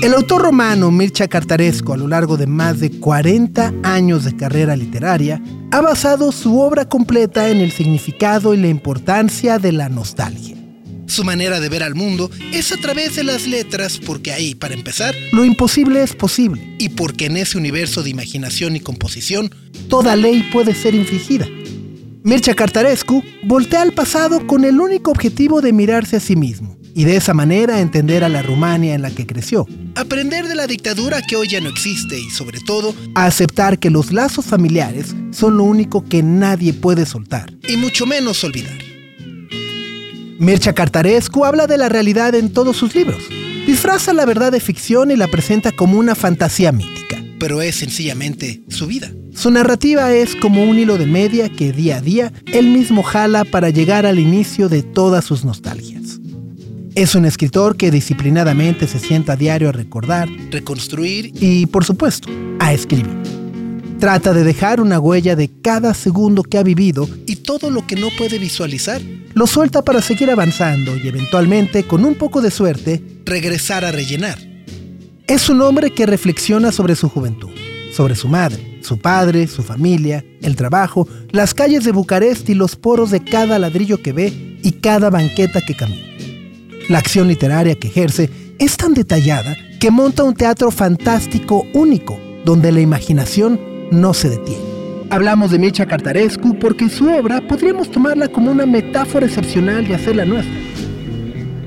El autor romano Mircea Cartaresco, a lo largo de más de 40 años de carrera literaria, ha basado su obra completa en el significado y la importancia de la nostalgia. Su manera de ver al mundo es a través de las letras porque ahí, para empezar, lo imposible es posible y porque en ese universo de imaginación y composición, toda ley puede ser infligida. Mircea Cartarescu voltea al pasado con el único objetivo de mirarse a sí mismo y de esa manera entender a la Rumania en la que creció. Aprender de la dictadura que hoy ya no existe y sobre todo a aceptar que los lazos familiares son lo único que nadie puede soltar y mucho menos olvidar. Mircea Cartarescu habla de la realidad en todos sus libros. Disfraza la verdad de ficción y la presenta como una fantasía mítica, pero es sencillamente su vida. Su narrativa es como un hilo de media que día a día él mismo jala para llegar al inicio de todas sus nostalgias. Es un escritor que disciplinadamente se sienta a diario a recordar, reconstruir y, por supuesto, a escribir. Trata de dejar una huella de cada segundo que ha vivido y todo lo que no puede visualizar lo suelta para seguir avanzando y eventualmente, con un poco de suerte, regresar a rellenar. Es un hombre que reflexiona sobre su juventud, sobre su madre, su padre, su familia, el trabajo, las calles de Bucarest y los poros de cada ladrillo que ve y cada banqueta que camina. La acción literaria que ejerce es tan detallada que monta un teatro fantástico único, donde la imaginación no se detiene. Hablamos de Mircea Cartarescu porque su obra podríamos tomarla como una metáfora excepcional y hacerla nuestra.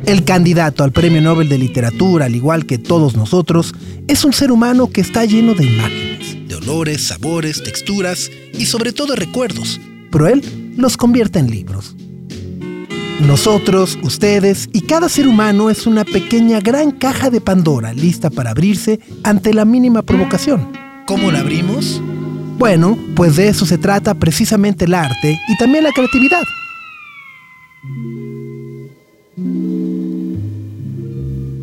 El candidato al Premio Nobel de Literatura, al igual que todos nosotros, es un ser humano que está lleno de imágenes, de olores, sabores, texturas y sobre todo recuerdos, pero él los convierte en libros. Nosotros, ustedes y cada ser humano es una pequeña gran caja de Pandora lista para abrirse ante la mínima provocación. ¿Cómo la abrimos? Bueno, pues de eso se trata precisamente el arte y también la creatividad.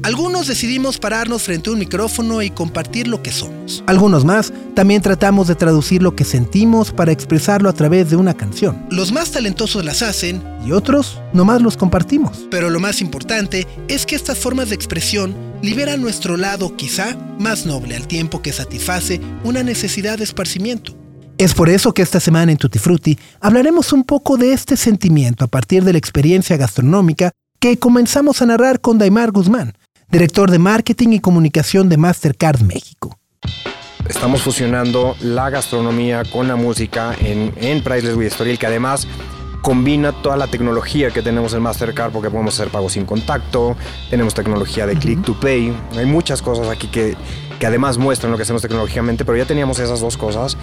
Algunos decidimos pararnos frente a un micrófono y compartir lo que somos. Algunos más también tratamos de traducir lo que sentimos para expresarlo a través de una canción. Los más talentosos las hacen y otros nomás los compartimos. Pero lo más importante es que estas formas de expresión liberan nuestro lado quizá más noble al tiempo que satisface una necesidad de esparcimiento. Es por eso que esta semana en Tutti Frutti hablaremos un poco de este sentimiento a partir de la experiencia gastronómica que comenzamos a narrar con Daimar Guzmán, director de marketing y comunicación de Mastercard México. Estamos fusionando la gastronomía con la música en, en Priceless with Story, que además combina toda la tecnología que tenemos en Mastercard porque podemos hacer pagos sin contacto, tenemos tecnología de click to pay, hay muchas cosas aquí que, que además muestran lo que hacemos tecnológicamente, pero ya teníamos esas dos cosas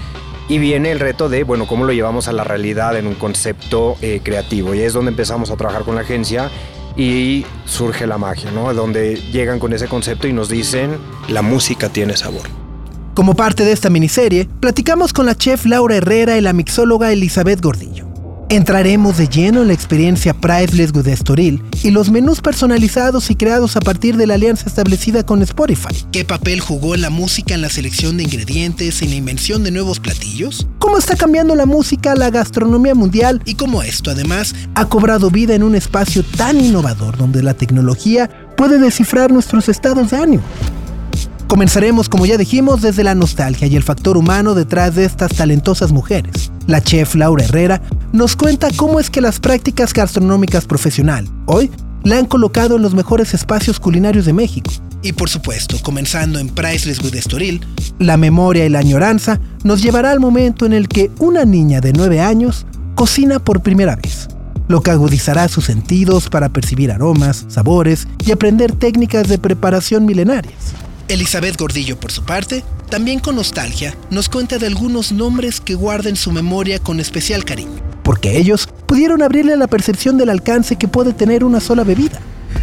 y viene el reto de, bueno, cómo lo llevamos a la realidad en un concepto eh, creativo y es donde empezamos a trabajar con la agencia y surge la magia, ¿no? Donde llegan con ese concepto y nos dicen, la música tiene sabor. Como parte de esta miniserie, platicamos con la chef Laura Herrera y la mixóloga Elizabeth Gordillo. Entraremos de lleno en la experiencia Priceless with Estoril y los menús personalizados y creados a partir de la alianza establecida con Spotify. ¿Qué papel jugó la música en la selección de ingredientes, en la invención de nuevos platillos? ¿Cómo está cambiando la música la gastronomía mundial? Y cómo esto, además, ha cobrado vida en un espacio tan innovador donde la tecnología puede descifrar nuestros estados de ánimo. Comenzaremos, como ya dijimos, desde la nostalgia y el factor humano detrás de estas talentosas mujeres. La chef Laura Herrera nos cuenta cómo es que las prácticas gastronómicas profesional hoy la han colocado en los mejores espacios culinarios de México. Y por supuesto, comenzando en Priceless with Estoril, la memoria y la añoranza nos llevará al momento en el que una niña de 9 años cocina por primera vez, lo que agudizará sus sentidos para percibir aromas, sabores y aprender técnicas de preparación milenarias. Elizabeth Gordillo, por su parte, también con nostalgia, nos cuenta de algunos nombres que guarda en su memoria con especial cariño, porque ellos pudieron abrirle la percepción del alcance que puede tener una sola bebida.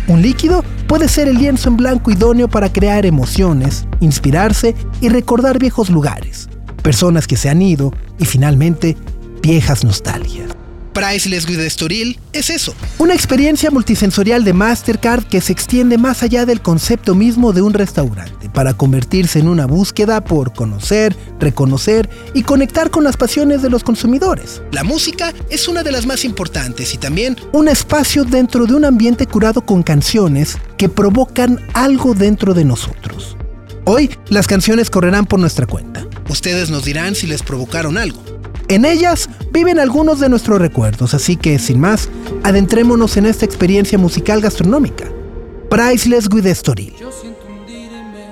Un líquido puede ser el lienzo en blanco idóneo para crear emociones, inspirarse y recordar viejos lugares, personas que se han ido y finalmente viejas nostalgias. Priceless with Estoril es eso, una experiencia multisensorial de Mastercard que se extiende más allá del concepto mismo de un restaurante para convertirse en una búsqueda por conocer, reconocer y conectar con las pasiones de los consumidores. La música es una de las más importantes y también un espacio dentro de un ambiente curado con canciones que provocan algo dentro de nosotros. Hoy las canciones correrán por nuestra cuenta. Ustedes nos dirán si les provocaron algo. En ellas viven algunos de nuestros recuerdos, así que sin más, adentrémonos en esta experiencia musical gastronómica. Priceless with Story. Yo siento hundirme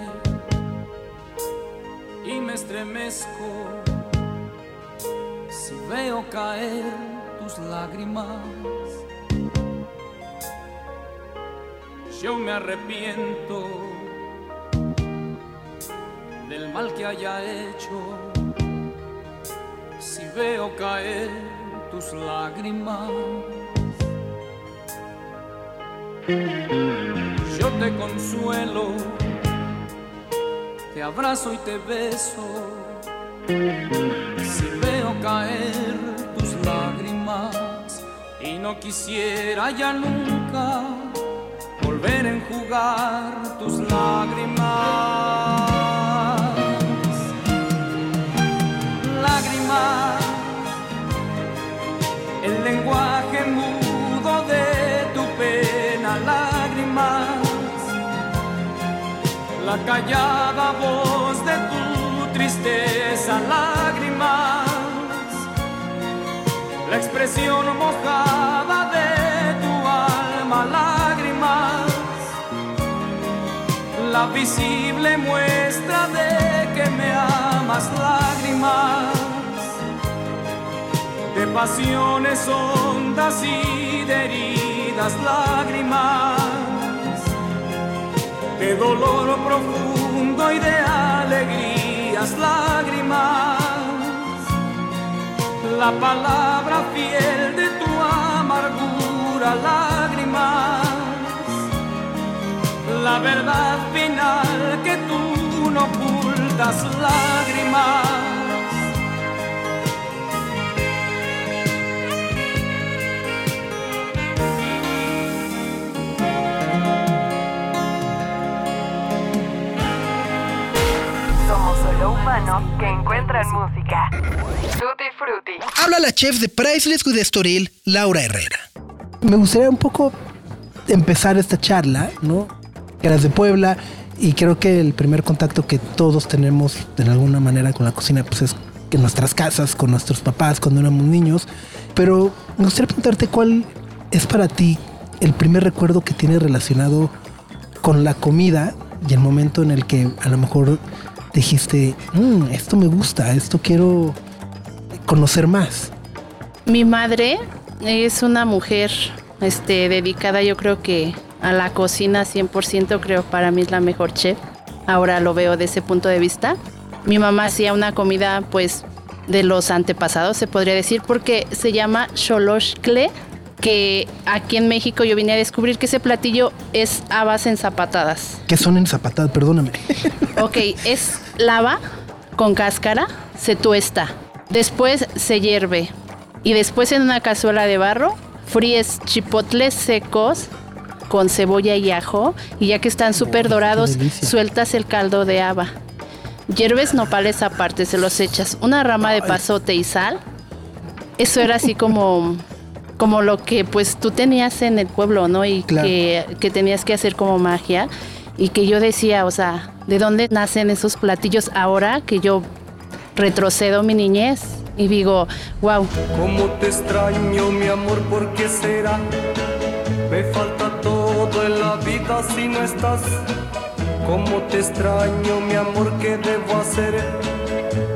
y me estremezco si veo caer tus lágrimas. Yo me arrepiento del mal que haya hecho si veo caer tus lágrimas. Yo te consuelo, te abrazo y te beso. Si veo caer tus lágrimas y no quisiera ya nunca volver a enjugar tus lágrimas. Lenguaje mudo de tu pena, lágrimas, la callada voz de tu tristeza, lágrimas, la expresión mojada de tu alma, lágrimas, la visible muestra de que me amas, lágrimas pasiones hondas y de heridas lágrimas, de dolor profundo y de alegrías lágrimas, la palabra fiel de tu amargura lágrimas, la verdad final que tú no ocultas lágrimas que encuentran música. Tutti Frutti. Habla la chef de Priceless with Estoril, Laura Herrera. Me gustaría un poco empezar esta charla, ¿no? Que eras de Puebla y creo que el primer contacto que todos tenemos de alguna manera con la cocina pues es en nuestras casas, con nuestros papás cuando éramos niños. Pero me gustaría preguntarte cuál es para ti el primer recuerdo que tienes relacionado con la comida y el momento en el que a lo mejor dijiste, mm, esto me gusta, esto quiero conocer más? Mi madre es una mujer este, dedicada yo creo que a la cocina 100%, creo para mí es la mejor chef. Ahora lo veo de ese punto de vista. Mi mamá hacía una comida pues de los antepasados, se podría decir, porque se llama Xoloshcle, que aquí en México yo vine a descubrir que ese platillo es habas enzapatadas. ¿Qué son enzapatadas? Perdóname. Ok, es lava con cáscara, se tuesta, después se hierve y después en una cazuela de barro fríes chipotles secos con cebolla y ajo y ya que están súper dorados sueltas el caldo de haba. Hierves nopales aparte, se los echas, una rama de pasote y sal. Eso era así como como lo que pues tú tenías en el pueblo, ¿no? Y que, que, tenías que hacer como magia. Y que yo decía, o sea, ¿de dónde nacen esos platillos ahora que yo retrocedo mi niñez? Y digo, wow. ¿Cómo te extraño, mi amor? ¿Por qué será? Me falta todo en la vida si no estás. ¿Cómo te extraño, mi amor? ¿Qué debo hacer?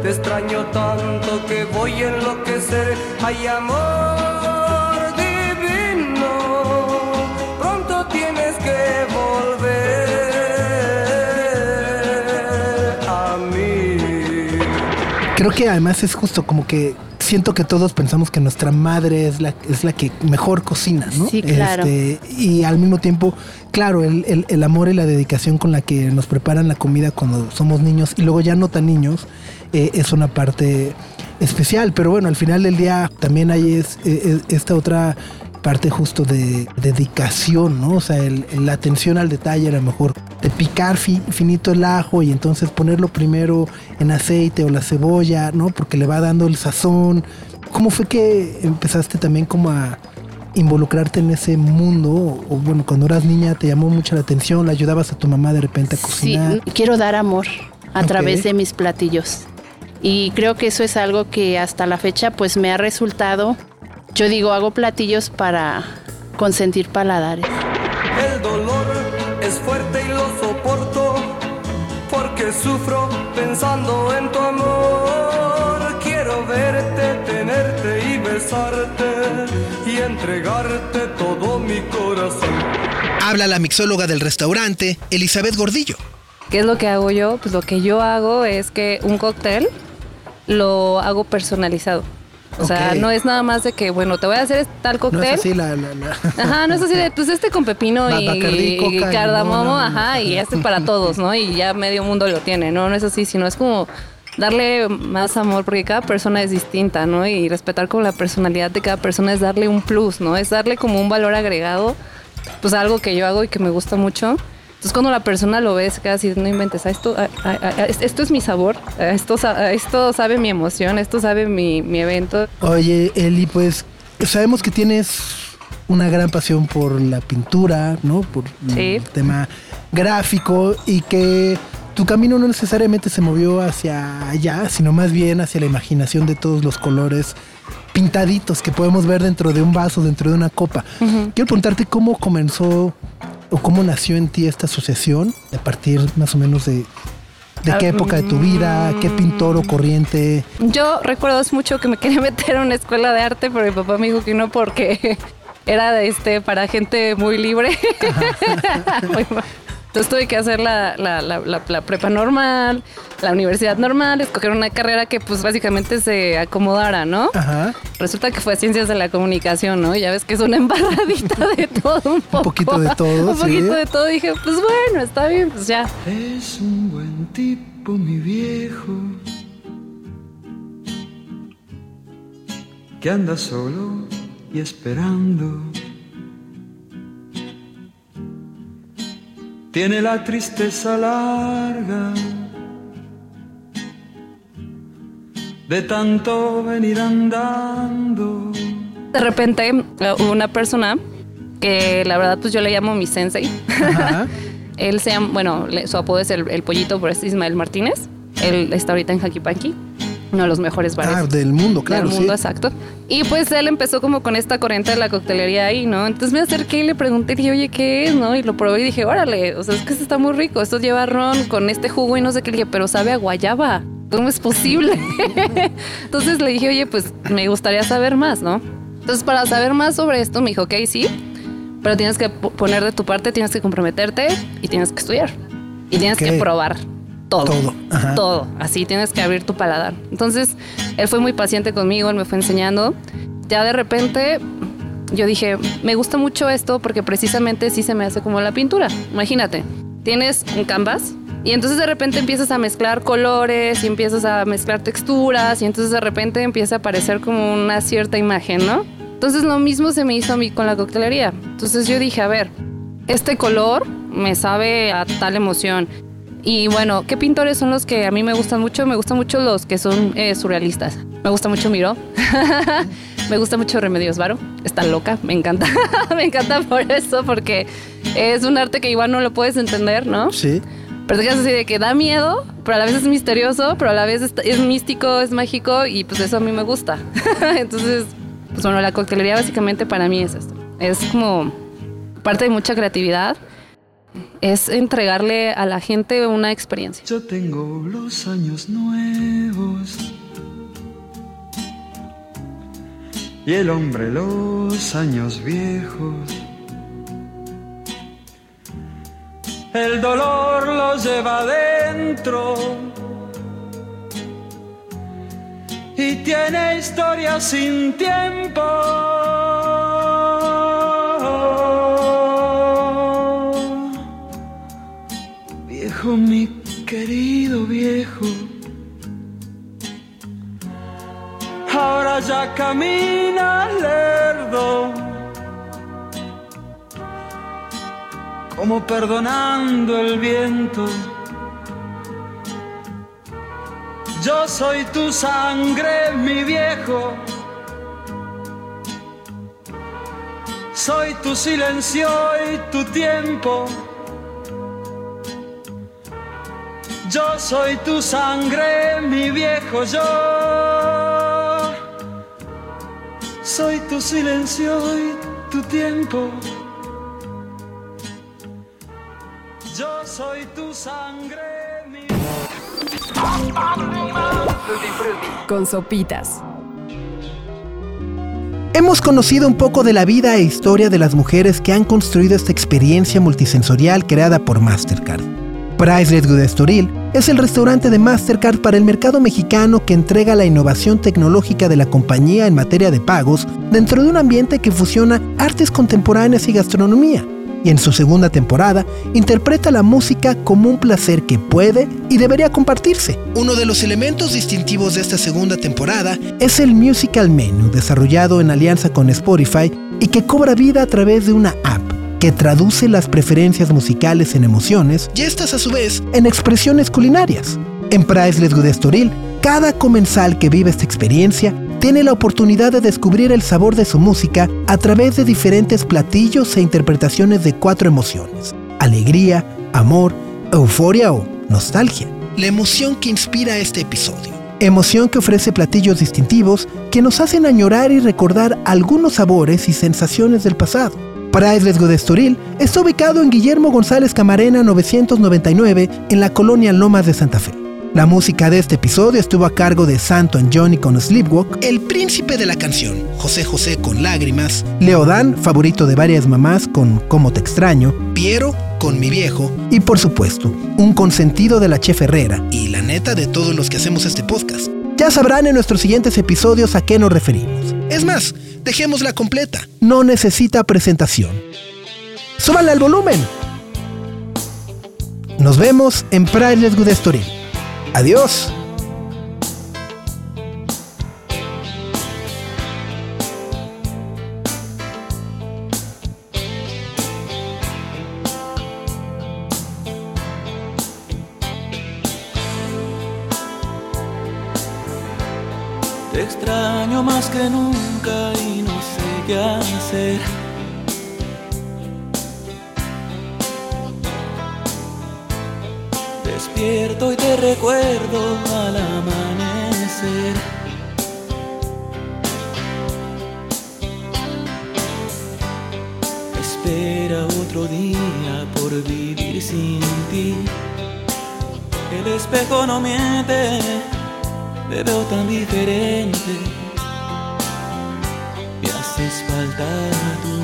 Te extraño tanto que voy a enloquecer. Ay, amor. Creo que además es justo como que siento que todos pensamos que nuestra madre es la, es la que mejor cocina, ¿no? Sí, claro. Este, y al mismo tiempo, claro, el, el- el amor y la dedicación con la que nos preparan la comida cuando somos niños y luego ya no tan niños, eh, es una parte especial. Pero bueno, al final del día también hay es- eh, eh, esta otra parte justo de dedicación, ¿no? O sea, el- la atención al detalle, a lo mejor de picar fi- finito el ajo y entonces ponerlo primero en aceite o la cebolla, ¿no? Porque le va dando el sazón. ¿Cómo fue que empezaste también como a involucrarte en ese mundo? O, o, bueno, cuando eras niña te llamó mucho la atención, le ayudabas a tu mamá de repente a Sí, cocinar. quiero dar amor a Ok. través de mis platillos. Y creo que eso es algo que hasta la fecha pues me ha resultado. Yo digo, hago platillos para consentir paladares. El dolor es fuerte y lo soporto porque sufro pensando en tu amor. Quiero verte, tenerte y besarte y entregarte todo mi corazón. Habla la mixóloga del restaurante, Elizabeth Gordillo. ¿Qué es lo que hago yo? Pues lo que yo hago es que un cóctel lo hago personalizado. O sea, no es nada más de que, bueno, te voy a hacer tal No cóctel. es así la... la- la- Ajá, no es así de, pues este con pepino y, coca y no, cardamomo, no, no, no. ajá, y este para todos, ¿no? Y ya medio mundo lo tiene, ¿no? No es así, sino es como darle más amor, porque cada persona es distinta, ¿no? Y respetar como la personalidad de cada persona es darle un plus, ¿no? Es darle como un valor agregado, pues algo que yo hago y que me gusta mucho. Entonces cuando la persona lo ve, se queda así, no inventes, "Ah, esto, ah, ah, esto es mi sabor, esto, esto sabe mi emoción, esto sabe mi, mi evento. Oye, Eli, pues sabemos que tienes una gran pasión por la pintura, ¿no? Por Sí. el tema gráfico y que tu camino no necesariamente se movió hacia allá, sino más bien hacia la imaginación de todos los colores pintaditos que podemos ver dentro de un vaso, dentro de una copa. Quiero preguntarte cómo comenzó o cómo nació en ti esta asociación, a partir más o menos de, de qué época de tu vida, qué pintor o corriente. Yo recuerdo mucho que me quería meter a una escuela de arte, pero mi papá me dijo que no porque era de este para gente muy libre. Muy mal. Entonces tuve que hacer la, la- la- la- la prepa normal, la universidad normal, escoger una carrera que pues básicamente se acomodara, ¿no? Ajá. Resulta que fue ciencias de la comunicación, ¿no? Ya ves que es una embarradita de todo un poco. poquito de todo, un sí. poquito de todo. Dije, pues bueno, está bien, pues ya. Es un buen tipo, mi viejo, que anda solo y esperando. Tiene la tristeza larga de tanto venir andando. De repente eh, hubo una persona que la verdad pues yo le llamo mi sensei. Ajá. Él se llama, bueno, su apodo es el, el pollito, pero es Ismael Martínez. Él está ahorita en Hakipanki, uno de los mejores bares. Ah, del mundo, claro, del mundo, sí. exacto. Y pues él empezó como con esta corriente de la coctelería ahí, ¿no? Entonces me acerqué y le pregunté, dije, oye, ¿qué es? ¿No? Y lo probé y dije, órale, o sea, es que esto está muy rico. Esto lleva ron con este jugo y no sé qué. Le dije, pero sabe a guayaba. ¿Cómo es posible? Entonces le dije, oye, pues me gustaría saber más, ¿no? Entonces para saber más sobre esto me dijo, ok, sí, pero tienes que po- poner de tu parte, tienes que comprometerte y tienes que estudiar. Y tienes que probar todo. Todo, ajá. Todo. Así tienes que abrir tu paladar. Entonces, él fue muy paciente conmigo, él me fue enseñando. Ya de repente, yo dije, me gusta mucho esto porque precisamente sí se me hace como la pintura. Imagínate, tienes un canvas y entonces de repente empiezas a mezclar colores y empiezas a mezclar texturas y entonces de repente empieza a aparecer como una cierta imagen, ¿no? Entonces lo mismo se me hizo a mí con la coctelería. Entonces yo dije, a ver, este color me sabe a tal emoción. Y bueno, ¿qué pintores son los que a mí me gustan mucho? Me gustan mucho los que son eh, surrealistas. Me gusta mucho Miró. me gusta mucho Remedios Varo. Está loca, me encanta. me encanta por eso, porque es un arte que igual no lo puedes entender, ¿no? Sí. Pero te quedas así de que da miedo, pero a la vez es misterioso, pero a la vez es, es místico, es mágico y pues eso a mí me gusta. Entonces, pues bueno, la coctelería básicamente para mí es esto. Es como parte de mucha creatividad. Es entregarle a la gente una experiencia. Yo tengo los años nuevos y el hombre los años viejos. El dolor los lleva adentro y tiene historia sin tiempo. Camina lerdo. Como perdonando el viento Yo soy tu sangre, mi viejo. Soy tu silencio y tu tiempo. Yo soy tu sangre, mi viejo, yo. Soy tu silencio y tu tiempo. Yo soy tu sangre. Con sopitas. Hemos conocido un poco de la vida e historia de las mujeres que han construido esta experiencia multisensorial creada por Mastercard. Priceless Good Estoril es el restaurante de Mastercard para el mercado mexicano que entrega la innovación tecnológica de la compañía en materia de pagos dentro de un ambiente que fusiona artes contemporáneas y gastronomía y en su segunda temporada interpreta la música como un placer que puede y debería compartirse. Uno de los elementos distintivos de esta segunda temporada es el Musical Menu, desarrollado en alianza con Spotify y que cobra vida a través de una app que traduce las preferencias musicales en emociones y estas a su vez en expresiones culinarias. En Priceless Estoril, cada comensal que vive esta experiencia tiene la oportunidad de descubrir el sabor de su música a través de diferentes platillos e interpretaciones de cuatro emociones. Alegría, amor, euforia o nostalgia. La emoción que inspira este episodio. Emoción que ofrece platillos distintivos que nos hacen añorar y recordar algunos sabores y sensaciones del pasado. Priceless de Estoril está ubicado en Guillermo González Camarena 999 en la colonia Lomas de Santa Fe. La música de este episodio estuvo a cargo de Santo Johnny con Sleepwalk, El Príncipe de la Canción, José José con Lágrimas, Leodán, favorito de varias mamás con Cómo te extraño, Piero con Mi Viejo y por supuesto, un consentido de la Chef Herrera y la neta de todos los que hacemos este podcast. Ya sabrán en nuestros siguientes episodios a qué nos referimos. Es más, dejémosla completa. No necesita presentación. ¡Súbanle al volumen! Nos vemos en Priceless Good Story. Adiós. Espera otro día por vivir sin ti. El espejo no miente, te veo tan diferente. Me haces falta tú.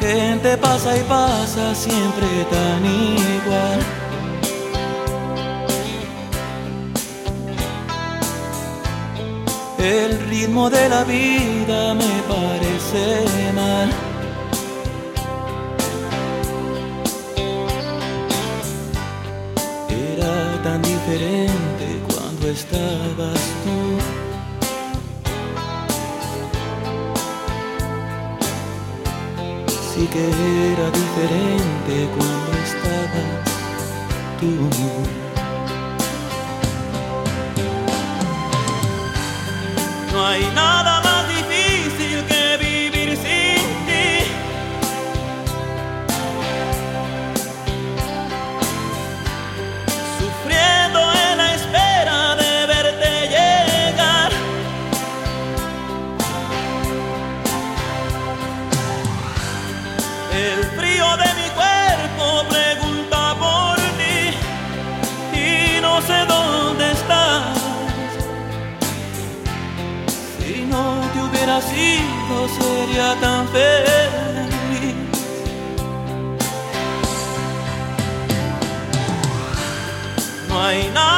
gente pasa y pasa siempre tan igual. El ritmo de la vida me parece mal. Era tan diferente cuando estabas tú. y que era diferente cuando estabas tú. Hay nada así no sería tan feliz. No hay nada.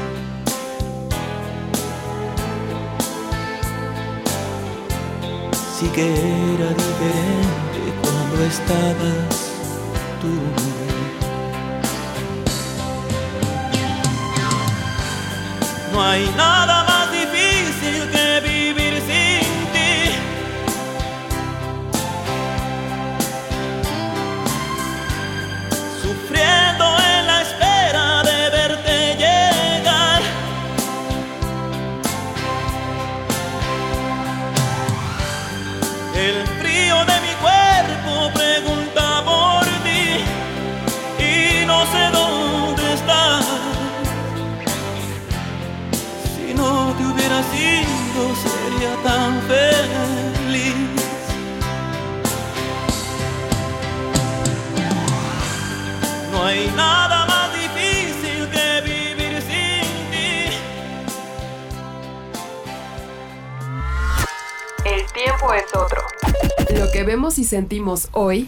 Sí que era diferente cuando estabas tú. No hay nada más no sé dónde estás. Si no te hubiera sido, sería tan feliz. No hay nada más difícil que vivir sin ti. El tiempo es otro. Lo que vemos y sentimos hoy,